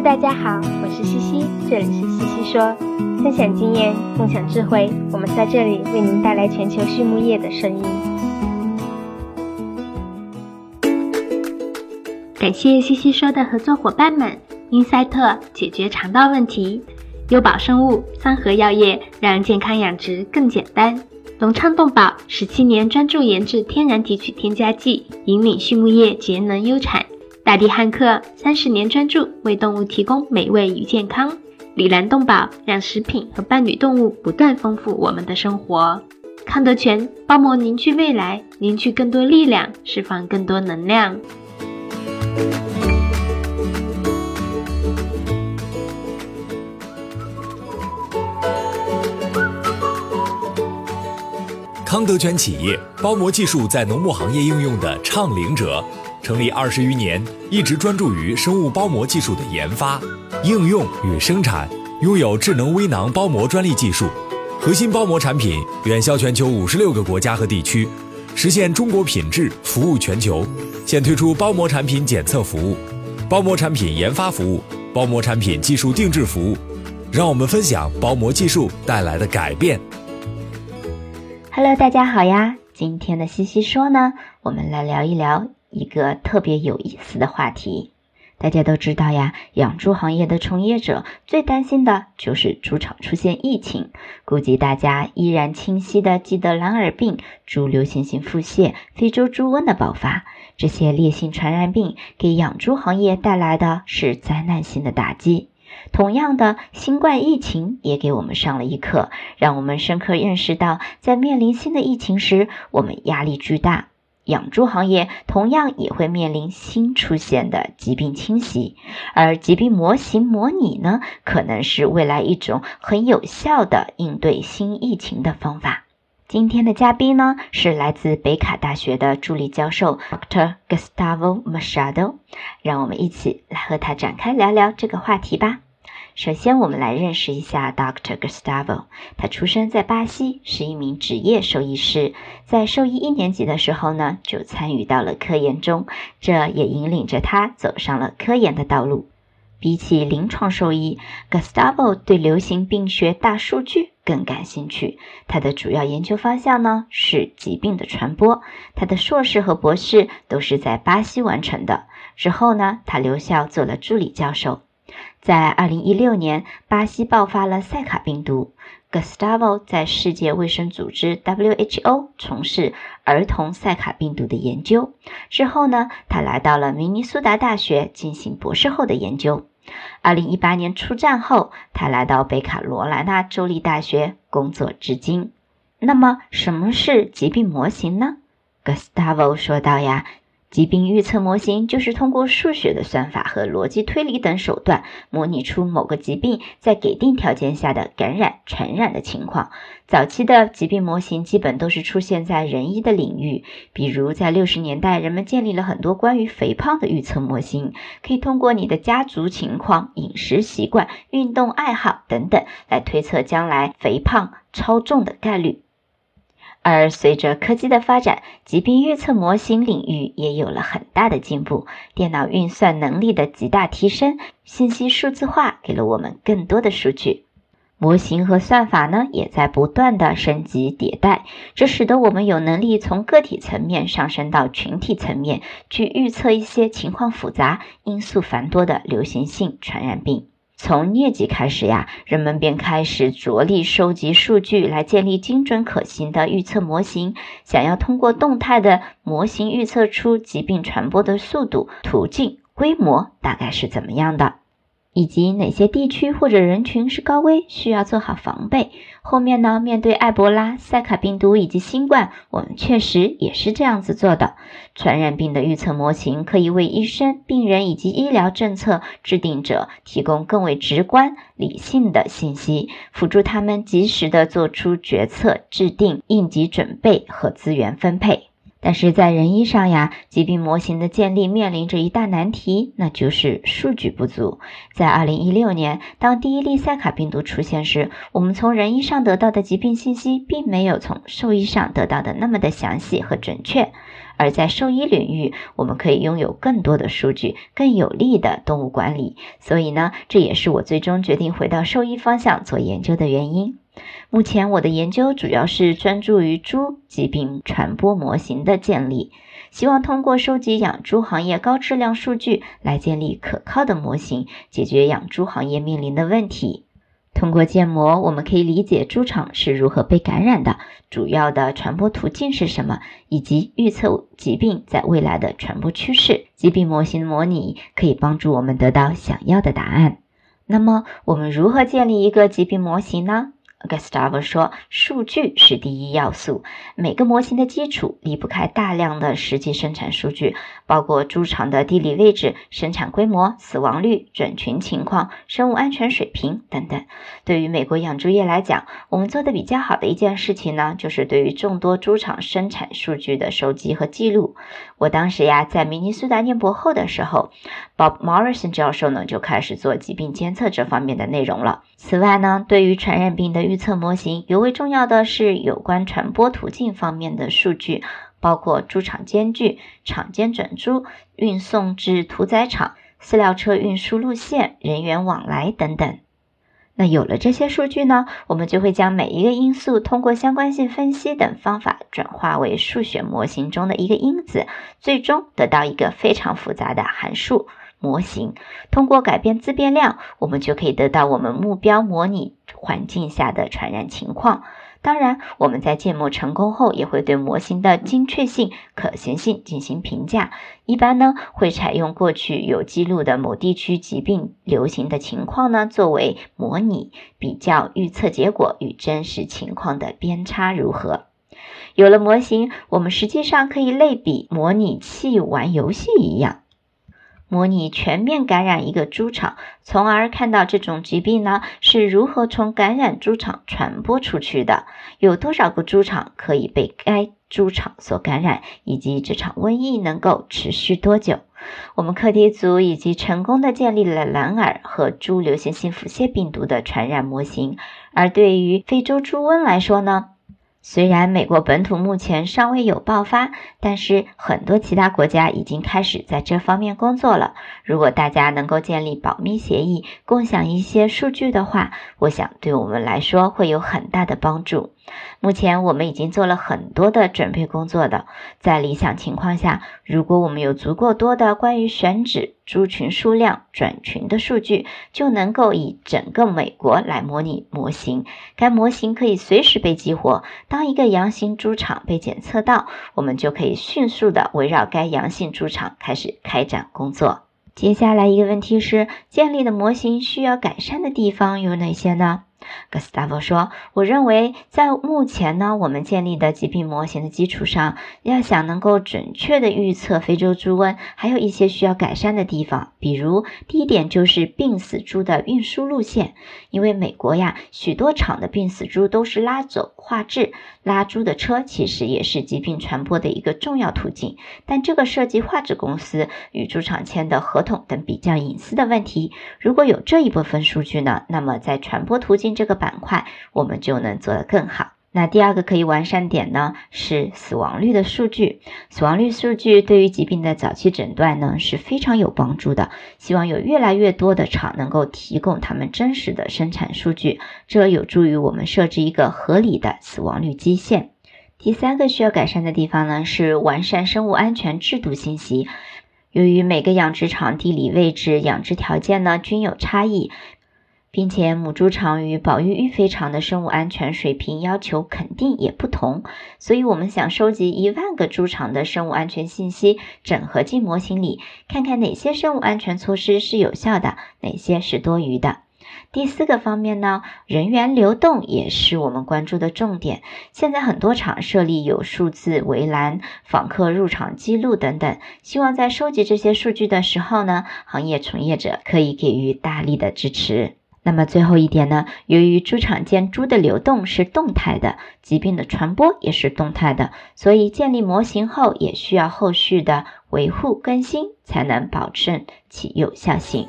大家好，我是西西，这里是西西说，分享经验，共享智慧，我们在这里为您带来全球畜牧业的声音。感谢西西说的合作伙伴们，英赛特解决肠道问题，优宝生物、三和药业让健康养殖更简单。隆昌动宝十七年专注研制天然提取添加剂，引领畜牧业节能优产；大地汉克三十年专注为动物提供美味与健康；里兰动宝让食品和伴侣动物不断丰富我们的生活；康德全包膜凝聚未来，凝聚更多力量，释放更多能量。康德全企业包膜技术在农牧行业应用的倡领者，成立二十余年，一直专注于生物包膜技术的研发、应用与生产，拥有智能微囊包膜专利技术，核心包膜产品远销全球五十六个国家和地区，实现中国品质服务全球。现推出包膜产品检测服务、包膜产品研发服务、包膜产品技术定制服务，让我们分享包膜技术带来的改变。Hello，大家好呀！今天的西西说呢，我们来聊一聊一个特别有意思的话题。大家都知道呀，养猪行业的从业者最担心的就是猪场出现疫情。估计大家依然清晰的记得蓝耳病、猪流行性腹泻、非洲猪瘟的爆发，这些烈性传染病给养猪行业带来的是灾难性的打击。同样的，新冠疫情也给我们上了一课，让我们深刻认识到，在面临新的疫情时，我们压力巨大。养猪行业同样也会面临新出现的疾病侵袭，而疾病模型模拟呢，可能是未来一种很有效的应对新疫情的方法。今天的嘉宾呢，是来自北卡大学的助理教授 Dr. Gustavo Machado，让我们一起来和他展开聊聊这个话题吧。首先，我们来认识一下 Dr. Gustavo。他出生在巴西，是一名职业兽医师。在兽医一年级的时候呢，就参与到了科研中，这也引领着他走上了科研的道路。比起临床兽医，Gustavo 对流行病学大数据更感兴趣。他的主要研究方向呢是疾病的传播。他的硕士和博士都是在巴西完成的。之后呢，他留校做了助理教授。在二零一六年，巴西爆发了塞卡病毒。Gustavo 在世界卫生组织 WHO 从事儿童塞卡病毒的研究。之后呢，他来到了明尼苏达大学进行博士后的研究。二零一八年出站后，他来到北卡罗来纳州立大学工作至今。那么，什么是疾病模型呢？Gustavo 说道呀。疾病预测模型就是通过数学的算法和逻辑推理等手段，模拟出某个疾病在给定条件下的感染、传染的情况。早期的疾病模型基本都是出现在人医的领域，比如在六十年代，人们建立了很多关于肥胖的预测模型，可以通过你的家族情况、饮食习惯、运动爱好等等来推测将来肥胖、超重的概率。而随着科技的发展，疾病预测模型领域也有了很大的进步。电脑运算能力的极大提升，信息数字化给了我们更多的数据。模型和算法呢，也在不断的升级迭代，这使得我们有能力从个体层面上升到群体层面，去预测一些情况复杂、因素繁多的流行性传染病。从疟疾开始呀，人们便开始着力收集数据来建立精准可行的预测模型。想要通过动态的模型预测出疾病传播的速度、途径、规模大概是怎么样的。以及哪些地区或者人群是高危，需要做好防备。后面呢，面对埃博拉、塞卡病毒以及新冠，我们确实也是这样子做的。传染病的预测模型可以为医生、病人以及医疗政策制定者提供更为直观、理性的信息，辅助他们及时的做出决策、制定应急准备和资源分配。但是在人医上呀，疾病模型的建立面临着一大难题，那就是数据不足。在二零一六年，当第一例塞卡病毒出现时，我们从人医上得到的疾病信息，并没有从兽医上得到的那么的详细和准确。而在兽医领域，我们可以拥有更多的数据，更有力的动物管理。所以呢，这也是我最终决定回到兽医方向做研究的原因。目前我的研究主要是专注于猪疾病传播模型的建立，希望通过收集养猪行业高质量数据来建立可靠的模型，解决养猪行业面临的问题。通过建模，我们可以理解猪场是如何被感染的，主要的传播途径是什么，以及预测疾病在未来的传播趋势。疾病模型模拟可以帮助我们得到想要的答案。那么，我们如何建立一个疾病模型呢？Gustavo 说：“数据是第一要素，每个模型的基础离不开大量的实际生产数据，包括猪场的地理位置、生产规模、死亡率、种群情况、生物安全水平等等。对于美国养猪业来讲，我们做的比较好的一件事情呢，就是对于众多猪场生产数据的收集和记录。我当时呀，在明尼苏达念博后的时候，Bob Morrison 教授呢就开始做疾病监测这方面的内容了。此外呢，对于传染病的预测模型尤为重要的是有关传播途径方面的数据，包括猪场间距、场间转猪、运送至屠宰场、饲料车运输路线、人员往来等等。那有了这些数据呢，我们就会将每一个因素通过相关性分析等方法转化为数学模型中的一个因子，最终得到一个非常复杂的函数。模型通过改变自变量，我们就可以得到我们目标模拟环境下的传染情况。当然，我们在建模成功后，也会对模型的精确性、可行性进行评价。一般呢，会采用过去有记录的某地区疾病流行的情况呢作为模拟，比较预测结果与真实情况的边差如何。有了模型，我们实际上可以类比模拟器玩游戏一样。模拟全面感染一个猪场，从而看到这种疾病呢是如何从感染猪场传播出去的，有多少个猪场可以被该猪场所感染，以及这场瘟疫能够持续多久。我们课题组已经成功的建立了蓝耳和猪流行性腹泻病毒的传染模型，而对于非洲猪瘟来说呢？虽然美国本土目前尚未有爆发，但是很多其他国家已经开始在这方面工作了。如果大家能够建立保密协议，共享一些数据的话，我想对我们来说会有很大的帮助。目前我们已经做了很多的准备工作的，在理想情况下，如果我们有足够多的关于选址、猪群数量、转群的数据，就能够以整个美国来模拟模型。该模型可以随时被激活。当一个阳性猪场被检测到，我们就可以迅速的围绕该阳性猪场开始开展工作。接下来一个问题是，建立的模型需要改善的地方有哪些呢格斯达夫说：“我认为，在目前呢，我们建立的疾病模型的基础上，要想能够准确的预测非洲猪瘟，还有一些需要改善的地方。比如，第一点就是病死猪的运输路线，因为美国呀，许多场的病死猪都是拉走化制，拉猪的车其实也是疾病传播的一个重要途径。但这个涉及化制公司与猪场签的合同等比较隐私的问题。如果有这一部分数据呢，那么在传播途径。”这个板块我们就能做得更好。那第二个可以完善点呢，是死亡率的数据。死亡率数据对于疾病的早期诊断呢是非常有帮助的。希望有越来越多的厂能够提供他们真实的生产数据，这有助于我们设置一个合理的死亡率基线。第三个需要改善的地方呢，是完善生物安全制度信息。由于每个养殖场地理位置、养殖条件呢均有差异。并且母猪场与保育育肥场的生物安全水平要求肯定也不同，所以我们想收集一万个猪场的生物安全信息，整合进模型里，看看哪些生物安全措施是有效的，哪些是多余的。第四个方面呢，人员流动也是我们关注的重点。现在很多场设立有数字围栏、访客入场记录等等，希望在收集这些数据的时候呢，行业从业者可以给予大力的支持。那么最后一点呢？由于猪场间猪的流动是动态的，疾病的传播也是动态的，所以建立模型后也需要后续的维护更新，才能保证其有效性。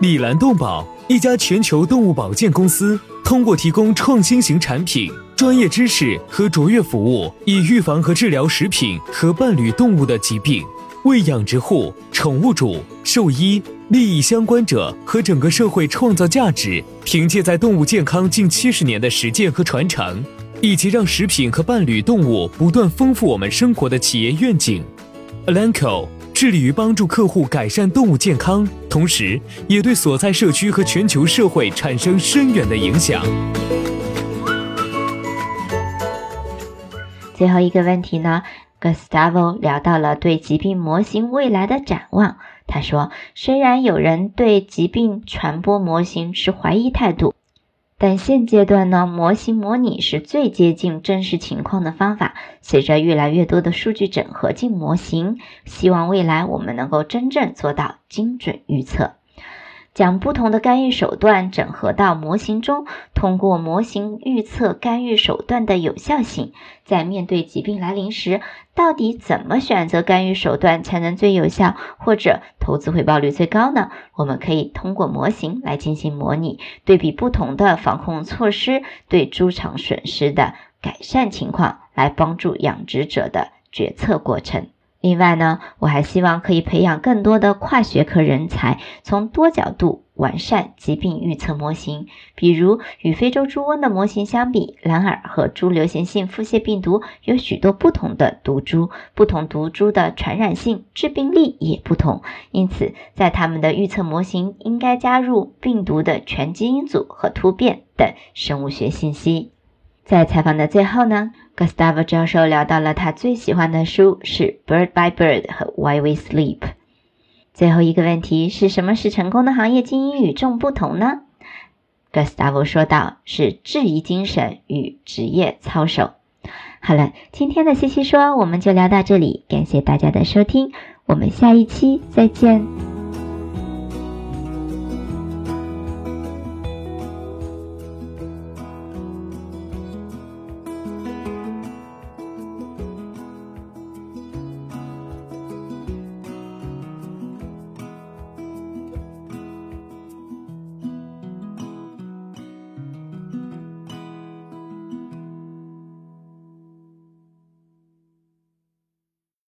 米兰动保，一家全球动物保健公司，通过提供创新型产品、专业知识和卓越服务，以预防和治疗食品和伴侣动物的疾病，为养殖户、宠物主、兽医。利益相关者和整个社会创造价值，凭借在动物健康近七十年的实践和传承，以及让食品和伴侣动物不断丰富我们生活的企业愿景，Alanco 致力于帮助客户改善动物健康，同时也对所在社区和全球社会产生深远的影响。最后一个问题呢，Gustavo 聊到了对疾病模型未来的展望。他说：“虽然有人对疾病传播模型持怀疑态度，但现阶段呢，模型模拟是最接近真实情况的方法。随着越来越多的数据整合进模型，希望未来我们能够真正做到精准预测。”将不同的干预手段整合到模型中，通过模型预测干预手段的有效性。在面对疾病来临时，到底怎么选择干预手段才能最有效，或者投资回报率最高呢？我们可以通过模型来进行模拟，对比不同的防控措施对猪场损失的改善情况，来帮助养殖者的决策过程。另外呢，我还希望可以培养更多的跨学科人才，从多角度完善疾病预测模型。比如，与非洲猪瘟的模型相比，蓝耳和猪流行性腹泻病毒有许多不同的毒株，不同毒株的传染性、致病力也不同，因此在他们的预测模型应该加入病毒的全基因组和突变等生物学信息。在采访的最后呢，Gustavo 教授聊到了他最喜欢的书是《Bird by Bird》和《Why We Sleep》。最后一个问题是什么使成功的行业精英与众不同呢？Gustavo 说道：“是质疑精神与职业操守。”好了，今天的西西说我们就聊到这里，感谢大家的收听，我们下一期再见。